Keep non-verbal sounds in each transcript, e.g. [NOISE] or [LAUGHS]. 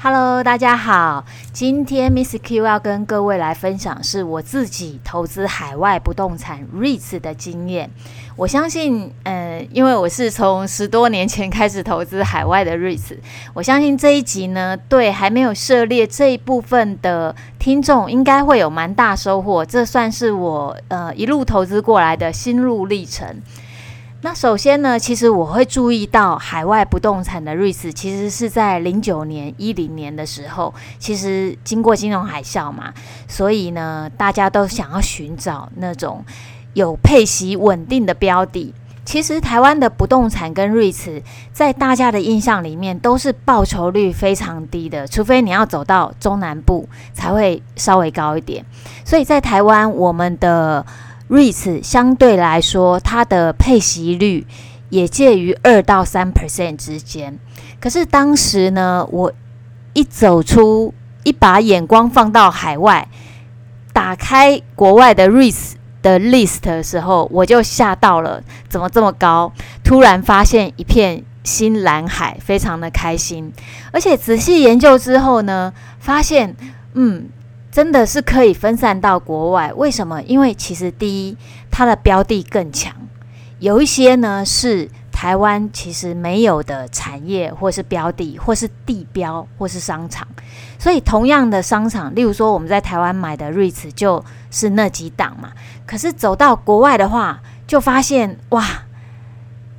Hello，大家好，今天 Miss Q 要跟各位来分享是我自己投资海外不动产 REITs 的经验。我相信，呃，因为我是从十多年前开始投资海外的 REITs，我相信这一集呢，对还没有涉猎这一部分的听众，应该会有蛮大收获。这算是我呃一路投资过来的心路历程。那首先呢，其实我会注意到海外不动产的 REITs，其实是在零九年、一零年的时候，其实经过金融海啸嘛，所以呢，大家都想要寻找那种有配息稳定的标的。其实台湾的不动产跟 REITs，在大家的印象里面都是报酬率非常低的，除非你要走到中南部才会稍微高一点。所以在台湾，我们的 REITs 相对来说，它的配息率也介于二到三 percent 之间。可是当时呢，我一走出，一把眼光放到海外，打开国外的 REITs 的 list 的时候，我就吓到了，怎么这么高？突然发现一片新蓝海，非常的开心。而且仔细研究之后呢，发现，嗯。真的是可以分散到国外，为什么？因为其实第一，它的标的更强，有一些呢是台湾其实没有的产业，或是标的，或是地标，或是商场。所以同样的商场，例如说我们在台湾买的 REITs 就是那几档嘛。可是走到国外的话，就发现哇，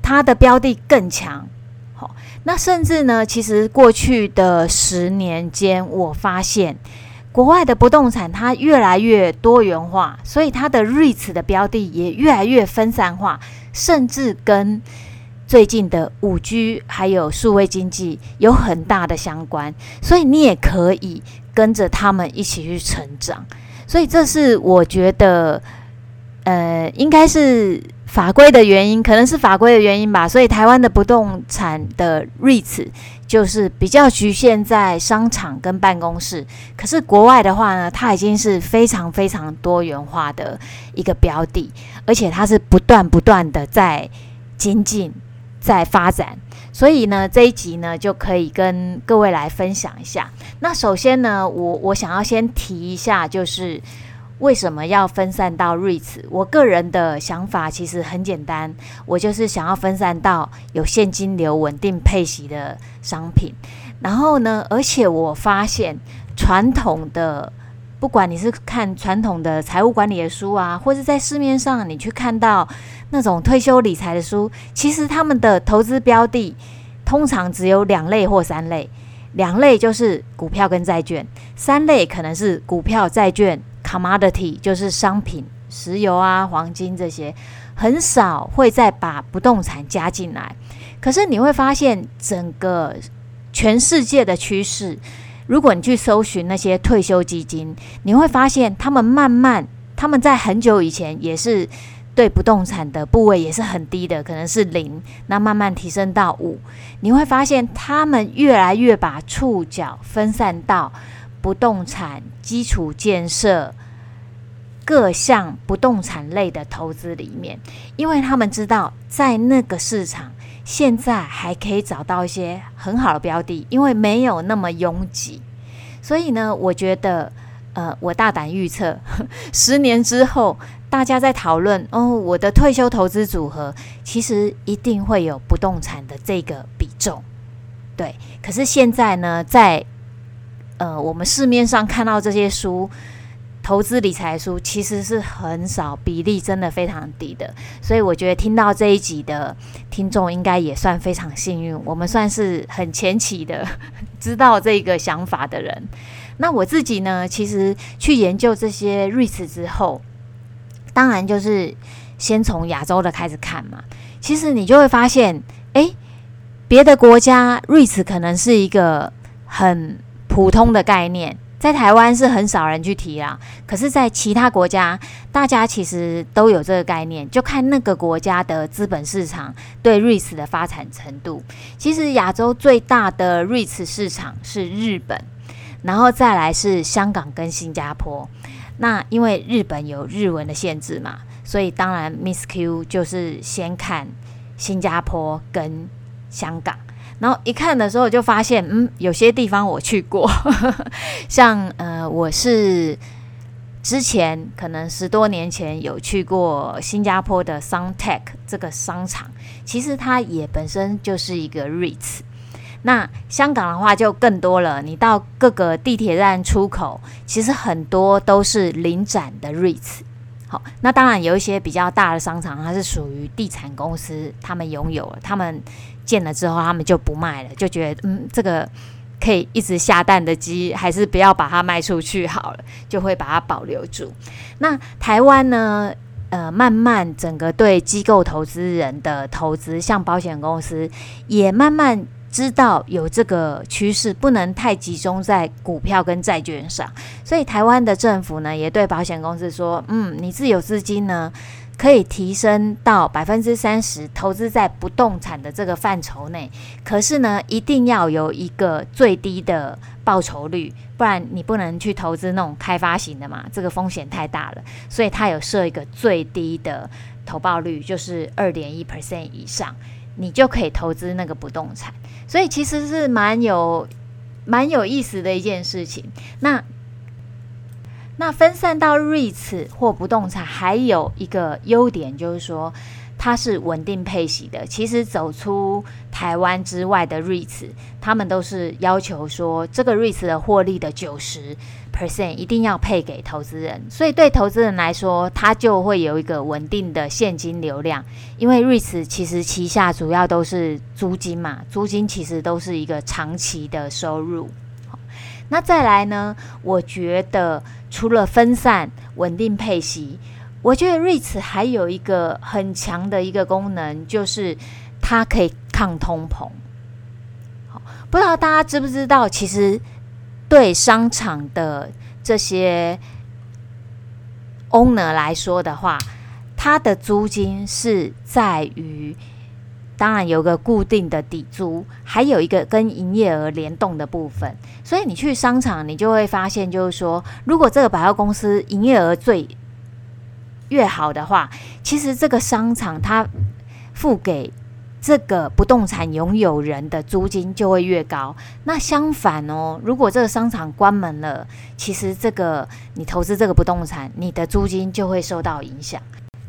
它的标的更强。好，那甚至呢，其实过去的十年间，我发现。国外的不动产它越来越多元化，所以它的 REITs 的标的也越来越分散化，甚至跟最近的五 G 还有数位经济有很大的相关，所以你也可以跟着他们一起去成长。所以这是我觉得，呃，应该是。法规的原因，可能是法规的原因吧，所以台湾的不动产的 REITs 就是比较局限在商场跟办公室。可是国外的话呢，它已经是非常非常多元化的一个标的，而且它是不断不断的在精进、在发展。所以呢，这一集呢就可以跟各位来分享一下。那首先呢，我我想要先提一下，就是。为什么要分散到 REITs？我个人的想法其实很简单，我就是想要分散到有现金流、稳定配息的商品。然后呢，而且我发现传统的，不管你是看传统的财务管理的书啊，或是在市面上你去看到那种退休理财的书，其实他们的投资标的通常只有两类或三类，两类就是股票跟债券，三类可能是股票、债券。Commodity 就是商品，石油啊、黄金这些，很少会再把不动产加进来。可是你会发现，整个全世界的趋势，如果你去搜寻那些退休基金，你会发现他们慢慢，他们在很久以前也是对不动产的部位也是很低的，可能是零，那慢慢提升到五。你会发现，他们越来越把触角分散到不动产基础建设。各项不动产类的投资里面，因为他们知道在那个市场现在还可以找到一些很好的标的，因为没有那么拥挤。所以呢，我觉得，呃，我大胆预测，[LAUGHS] 十年之后大家在讨论哦，我的退休投资组合其实一定会有不动产的这个比重。对，可是现在呢，在呃我们市面上看到这些书。投资理财书其实是很少，比例真的非常低的，所以我觉得听到这一集的听众应该也算非常幸运，我们算是很前期的 [LAUGHS] 知道这个想法的人。那我自己呢，其实去研究这些 REITs 之后，当然就是先从亚洲的开始看嘛。其实你就会发现，诶，别的国家 REITs 可能是一个很普通的概念。在台湾是很少人去提啦，可是，在其他国家，大家其实都有这个概念，就看那个国家的资本市场对 REITs 的发展程度。其实亚洲最大的 REITs 市场是日本，然后再来是香港跟新加坡。那因为日本有日文的限制嘛，所以当然 Miss Q 就是先看新加坡跟香港。然后一看的时候，就发现，嗯，有些地方我去过，[LAUGHS] 像呃，我是之前可能十多年前有去过新加坡的 Suntec 这个商场，其实它也本身就是一个 REITs。那香港的话就更多了，你到各个地铁站出口，其实很多都是领展的 REITs。好，那当然有一些比较大的商场，它是属于地产公司，他们拥有，他们。建了之后，他们就不卖了，就觉得嗯，这个可以一直下蛋的鸡，还是不要把它卖出去好了，就会把它保留住。那台湾呢？呃，慢慢整个对机构投资人的投资，像保险公司也慢慢知道有这个趋势，不能太集中在股票跟债券上。所以台湾的政府呢，也对保险公司说，嗯，你自有资金呢，可以提升到百分之三十，投资在不动产的这个范畴内。可是呢，一定要有一个最低的报酬率，不然你不能去投资那种开发型的嘛，这个风险太大了。所以它有设一个最低的投报率，就是二点一 percent 以上，你就可以投资那个不动产。所以其实是蛮有蛮有意思的一件事情。那那分散到 REITs 或不动产，还有一个优点就是说，它是稳定配息的。其实走出台湾之外的 REITs，他们都是要求说，这个 REITs 的获利的九十 percent 一定要配给投资人。所以对投资人来说，它就会有一个稳定的现金流量。因为 REITs 其实旗下主要都是租金嘛，租金其实都是一个长期的收入。那再来呢？我觉得除了分散、稳定配息，我觉得 REITs 还有一个很强的一个功能，就是它可以抗通膨。好，不知道大家知不知道？其实对商场的这些 owner 来说的话，它的租金是在于。当然有个固定的底租，还有一个跟营业额联动的部分。所以你去商场，你就会发现，就是说，如果这个百货公司营业额最越好的话，其实这个商场它付给这个不动产拥有人的租金就会越高。那相反哦，如果这个商场关门了，其实这个你投资这个不动产，你的租金就会受到影响。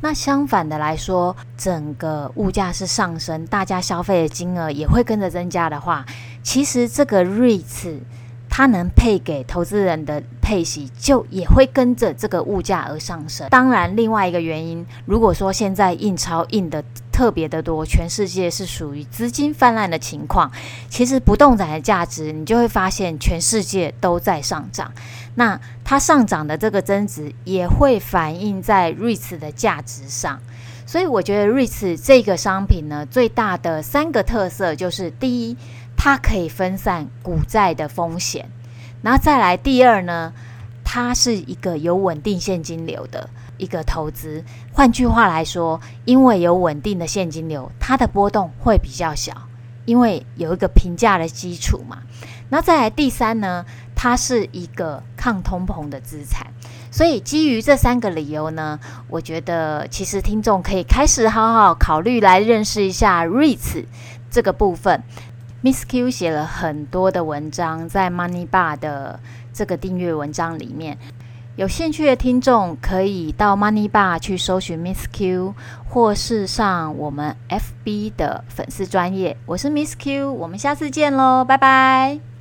那相反的来说，整个物价是上升，大家消费的金额也会跟着增加的话，其实这个 REITs 它能配给投资人的配息，就也会跟着这个物价而上升。当然，另外一个原因，如果说现在印钞印的特别的多，全世界是属于资金泛滥的情况，其实不动产的价值，你就会发现全世界都在上涨。那它上涨的这个增值也会反映在 REITs 的价值上，所以我觉得 REITs 这个商品呢，最大的三个特色就是：第一，它可以分散股债的风险；然后再来，第二呢，它是一个有稳定现金流的。一个投资。换句话来说，因为有稳定的现金流，它的波动会比较小，因为有一个评价的基础嘛。那再来第三呢，它是一个抗通膨的资产，所以基于这三个理由呢，我觉得其实听众可以开始好好考虑来认识一下 REITs 这个部分。Miss Q 写了很多的文章在 Money Bar 的这个订阅文章里面，有兴趣的听众可以到 Money Bar 去搜寻 Miss Q，或是上我们 FB 的粉丝专页。我是 Miss Q，我们下次见喽，拜拜。